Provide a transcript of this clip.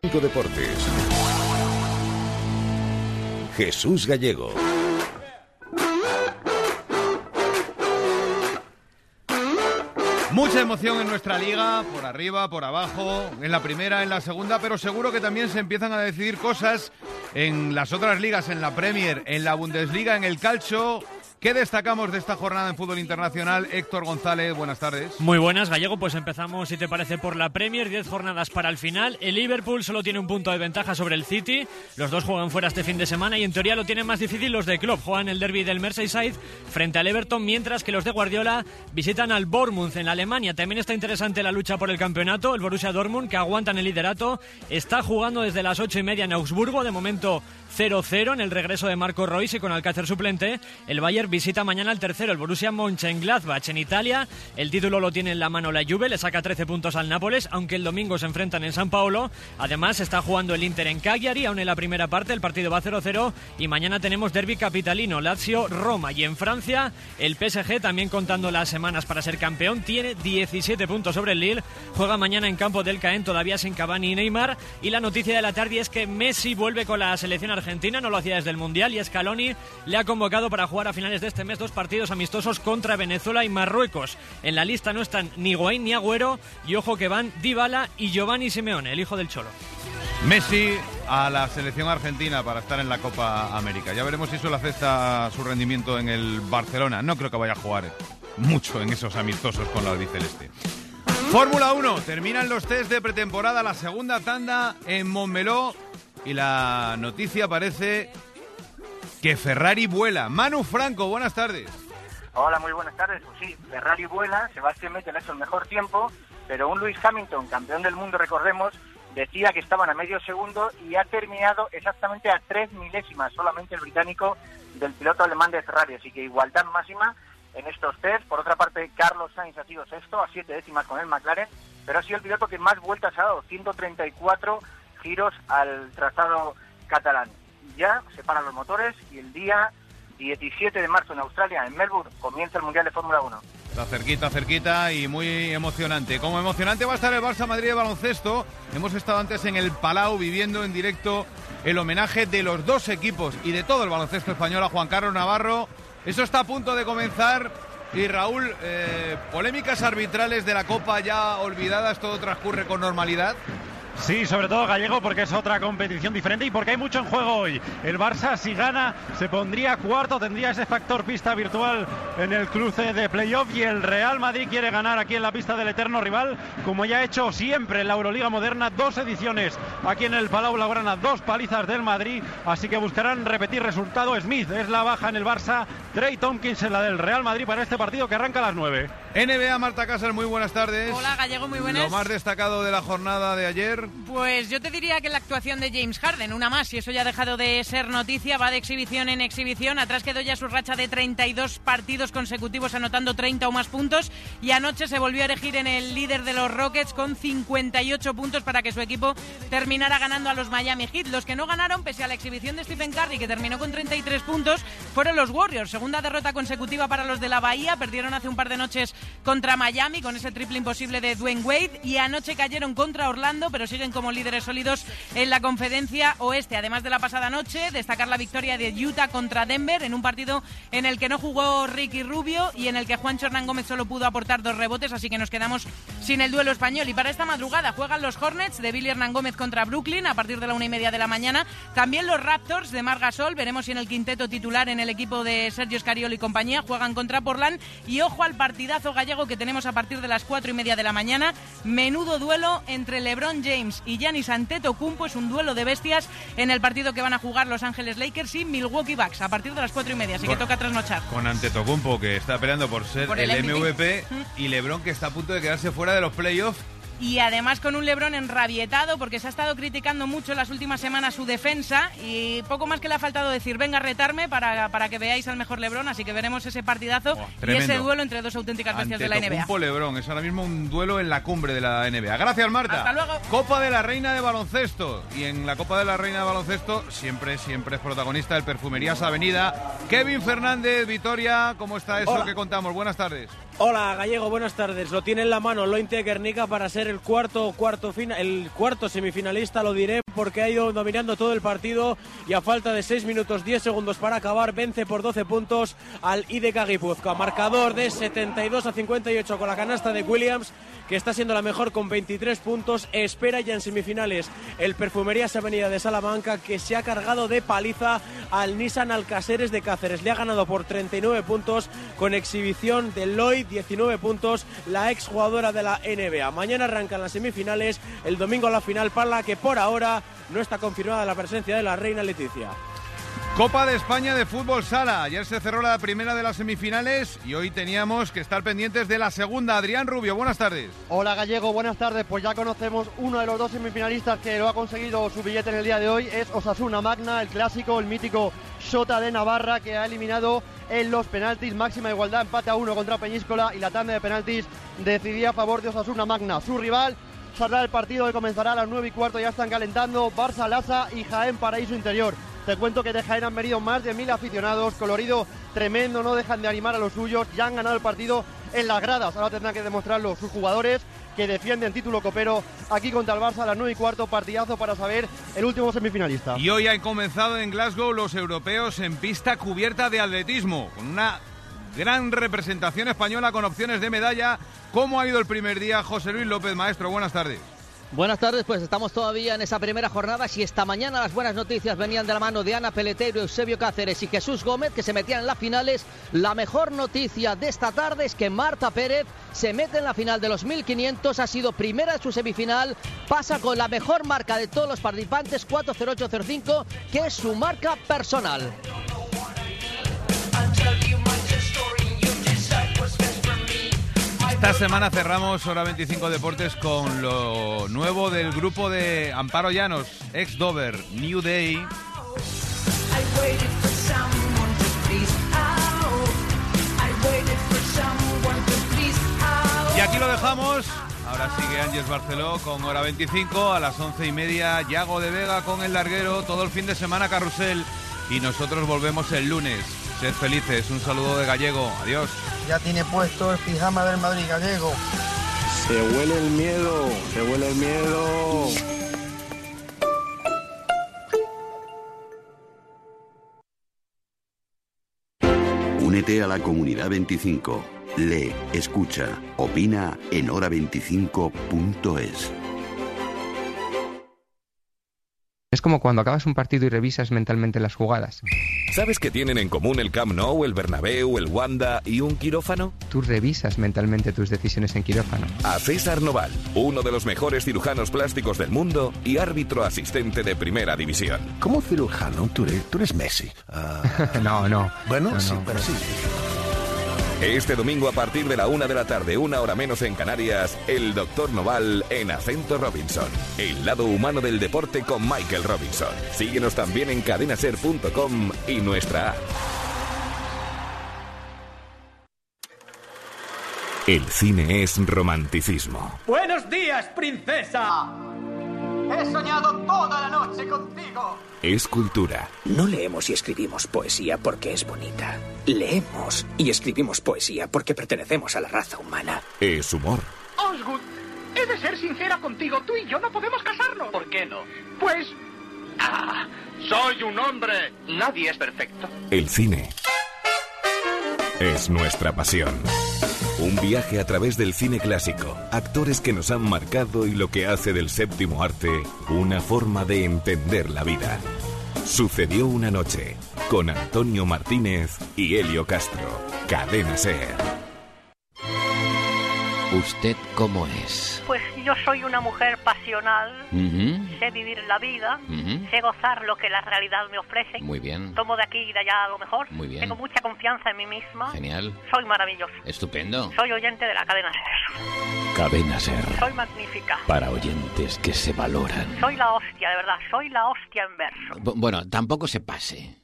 Deportes. Jesús Gallego. Mucha emoción en nuestra liga, por arriba, por abajo, en la primera, en la segunda, pero seguro que también se empiezan a decidir cosas en las otras ligas, en la Premier, en la Bundesliga, en el calcio ¿Qué destacamos de esta jornada en fútbol internacional? Héctor González, buenas tardes. Muy buenas, Gallego. Pues empezamos, si te parece, por la Premier. Diez jornadas para el final. El Liverpool solo tiene un punto de ventaja sobre el City. Los dos juegan fuera este fin de semana y en teoría lo tienen más difícil los de Klopp. Juegan el derby del Merseyside frente al Everton, mientras que los de Guardiola visitan al Bournemouth en Alemania. También está interesante la lucha por el campeonato. El Borussia Dortmund, que aguantan el liderato, está jugando desde las ocho y media en Augsburgo. De momento 0-0 en el regreso de Marco Royce y con Alcácer suplente. El Bayern visita mañana al tercero, el Borussia Mönchengladbach en Italia. El título lo tiene en la mano la Juve, le saca 13 puntos al Nápoles, aunque el domingo se enfrentan en San Paolo. Además está jugando el Inter en Cagliari, aún en la primera parte el partido va 0-0 y mañana tenemos derby capitalino, Lazio, Roma y en Francia el PSG también contando las semanas para ser campeón tiene 17 puntos sobre el Lille. Juega mañana en campo del Caen todavía sin Cavani y Neymar y la noticia de la tarde es que Messi vuelve con la selección Argentina, no lo hacía desde el Mundial y Scaloni le ha convocado para jugar a finales de este mes dos partidos amistosos contra Venezuela y Marruecos. En la lista no están ni Guaín ni Agüero y ojo que van Dybala y Giovanni Simeone, el hijo del Cholo. Messi a la selección argentina para estar en la Copa América. Ya veremos si eso le su rendimiento en el Barcelona. No creo que vaya a jugar mucho en esos amistosos con la albiceleste. Fórmula 1, terminan los test de pretemporada, la segunda tanda en Montmeló y la noticia parece que Ferrari vuela. Manu Franco, buenas tardes. Hola, muy buenas tardes. Pues sí, Ferrari vuela, Sebastián Vettel hecho el mejor tiempo, pero un Lewis Hamilton, campeón del mundo, recordemos, decía que estaban a medio segundo y ha terminado exactamente a tres milésimas, solamente el británico del piloto alemán de Ferrari. Así que igualdad máxima en estos test. Por otra parte, Carlos Sainz ha sido sexto, a siete décimas con el McLaren, pero ha sido el piloto que más vueltas ha dado, 134 giros al trazado catalán. Ya se paran los motores y el día 17 de marzo en Australia, en Melbourne, comienza el Mundial de Fórmula 1. Está cerquita, cerquita y muy emocionante. Como emocionante va a estar el Barça Madrid de baloncesto. Hemos estado antes en el Palau viviendo en directo el homenaje de los dos equipos y de todo el baloncesto español a Juan Carlos Navarro. Eso está a punto de comenzar. Y Raúl, eh, polémicas arbitrales de la Copa ya olvidadas, todo transcurre con normalidad. Sí, sobre todo gallego porque es otra competición diferente y porque hay mucho en juego hoy. El Barça si gana se pondría cuarto, tendría ese factor pista virtual en el cruce de playoff y el Real Madrid quiere ganar aquí en la pista del eterno rival, como ya ha hecho siempre en la Euroliga Moderna, dos ediciones aquí en el Palau Blaugrana, dos palizas del Madrid, así que buscarán repetir resultado. Smith es la baja en el Barça, Trey Tompkins en la del Real Madrid para este partido que arranca a las 9. NBA, Marta Casas, muy buenas tardes. Hola, Gallego, muy buenas. Lo más destacado de la jornada de ayer. Pues yo te diría que la actuación de James Harden, una más, y eso ya ha dejado de ser noticia, va de exhibición en exhibición. Atrás quedó ya su racha de 32 partidos consecutivos anotando 30 o más puntos y anoche se volvió a elegir en el líder de los Rockets con 58 puntos para que su equipo terminara ganando a los Miami Heat. Los que no ganaron, pese a la exhibición de Stephen Curry, que terminó con 33 puntos, fueron los Warriors. Segunda derrota consecutiva para los de la Bahía. Perdieron hace un par de noches contra Miami con ese triple imposible de Dwayne Wade y anoche cayeron contra Orlando, pero siguen como líderes sólidos en la conferencia oeste. Además de la pasada noche, destacar la victoria de Utah contra Denver en un partido en el que no jugó Ricky Rubio y en el que Juan Hernán Gómez solo pudo aportar dos rebotes, así que nos quedamos sin el duelo español. Y para esta madrugada juegan los Hornets de Billy Hernán Gómez contra Brooklyn a partir de la una y media de la mañana. También los Raptors de Margasol, veremos si en el quinteto titular en el equipo de Sergio Scariolo y compañía juegan contra Portland. Y ojo al partidazo gallego que tenemos a partir de las cuatro y media de la mañana. Menudo duelo entre LeBron James y Giannis Antetokounmpo. Es un duelo de bestias en el partido que van a jugar Los Ángeles Lakers y Milwaukee Bucks a partir de las cuatro y media. Así que toca trasnochar. Con Antetokounmpo que está peleando por ser Por el, el MVP. MVP y LeBron que está a punto de quedarse fuera de los playoffs. Y además con un Lebrón enrabietado porque se ha estado criticando mucho las últimas semanas su defensa y poco más que le ha faltado decir venga a retarme para, para que veáis al mejor Lebrón, así que veremos ese partidazo Buah, y ese duelo entre dos auténticas bestias de la NBA. LeBron es ahora mismo un duelo en la cumbre de la NBA. Gracias Marta. Hasta luego. Copa de la Reina de Baloncesto y en la Copa de la Reina de Baloncesto siempre siempre es protagonista el Perfumerías Avenida. Kevin Fernández, Vitoria, ¿cómo está eso Hola. que contamos? Buenas tardes. Hola Gallego, buenas tardes. Lo tiene en la mano Lointe Guernica para ser el cuarto cuarto el cuarto semifinalista, lo diré porque ha ido dominando todo el partido y a falta de 6 minutos 10 segundos para acabar vence por 12 puntos al IDK Guipúzcoa. Marcador de 72 a 58 con la canasta de Williams que está siendo la mejor con 23 puntos. Espera ya en semifinales el Perfumerías Avenida de Salamanca que se ha cargado de paliza al Nissan Alcaceres de Cáceres. Le ha ganado por 39 puntos con exhibición de Lloyd, 19 puntos, la exjugadora de la NBA. Mañana arrancan las semifinales, el domingo la final para la que por ahora no está confirmada la presencia de la reina Leticia. Copa de España de fútbol sala. Ayer se cerró la primera de las semifinales y hoy teníamos que estar pendientes de la segunda. Adrián Rubio, buenas tardes. Hola Gallego, buenas tardes. Pues ya conocemos uno de los dos semifinalistas que lo ha conseguido su billete en el día de hoy. Es Osasuna Magna, el clásico, el mítico Sota de Navarra que ha eliminado en los penaltis. Máxima igualdad, empate a uno contra Peñíscola y la tanda de penaltis decidía a favor de Osasuna Magna. Su rival saldrá el partido que comenzará a las 9 y cuarto. Ya están calentando Barça, Laza y Jaén Paraíso Interior. Te cuento que de Jaén han venido más de mil aficionados, colorido tremendo, no dejan de animar a los suyos, ya han ganado el partido en las gradas, ahora tendrán que demostrarlo sus jugadores que defienden título copero aquí contra el Barça a las 9 y cuarto, partidazo para saber el último semifinalista. Y hoy han comenzado en Glasgow los europeos en pista cubierta de atletismo, con una gran representación española con opciones de medalla. ¿Cómo ha ido el primer día, José Luis López Maestro? Buenas tardes. Buenas tardes, pues estamos todavía en esa primera jornada. Si esta mañana las buenas noticias venían de la mano de Ana Peleteiro, Eusebio Cáceres y Jesús Gómez, que se metían en las finales, la mejor noticia de esta tarde es que Marta Pérez se mete en la final de los 1500, ha sido primera de su semifinal, pasa con la mejor marca de todos los participantes, 40805, que es su marca personal. Esta semana cerramos Hora 25 Deportes con lo nuevo del grupo de Amparo Llanos, ex Dover, New Day. Y aquí lo dejamos. Ahora sigue Ángeles Barceló con hora 25 a las once y media. Yago de Vega con el larguero. Todo el fin de semana carrusel. Y nosotros volvemos el lunes. Sed felices. Un saludo de Gallego. Adiós. Ya tiene puesto el pijama del Madrid Gallego. Se huele el miedo. Se huele el miedo. Únete a la comunidad 25. Lee, escucha, opina en hora25.es. Es como cuando acabas un partido y revisas mentalmente las jugadas. ¿Sabes qué tienen en común el Camp Nou, el Bernabéu, el Wanda y un quirófano? Tú revisas mentalmente tus decisiones en quirófano. A César Noval, uno de los mejores cirujanos plásticos del mundo y árbitro asistente de primera división. ¿Cómo cirujano? Tú eres, tú eres Messi. Ah. no, no. Bueno, No, sí, no. pero sí. Este domingo a partir de la una de la tarde, una hora menos en Canarias, el Doctor Noval en Acento Robinson. El lado humano del deporte con Michael Robinson. Síguenos también en cadenaser.com y nuestra. El cine es romanticismo. Buenos días, princesa. He soñado toda la noche contigo. Es cultura. No leemos y escribimos poesía porque es bonita. Leemos y escribimos poesía porque pertenecemos a la raza humana. Es humor. Osgood, he de ser sincera contigo. Tú y yo no podemos casarnos. ¿Por qué no? Pues... Ah, soy un hombre. Nadie es perfecto. El cine es nuestra pasión. Un viaje a través del cine clásico, actores que nos han marcado y lo que hace del séptimo arte una forma de entender la vida. Sucedió una noche con Antonio Martínez y Helio Castro. Cadena Ser. ¿Usted cómo es? Pues yo soy una mujer pasional, sé vivir la vida, sé gozar lo que la realidad me ofrece. Muy bien. Tomo de aquí y de allá lo mejor. Muy bien. Tengo mucha confianza en mí misma. Genial. Soy maravillosa. Estupendo. Soy oyente de la cadena Ser. Cadena Ser. Soy magnífica. Para oyentes que se valoran. Soy la hostia, de verdad. Soy la hostia en verso. Bu- Bueno, tampoco se pase.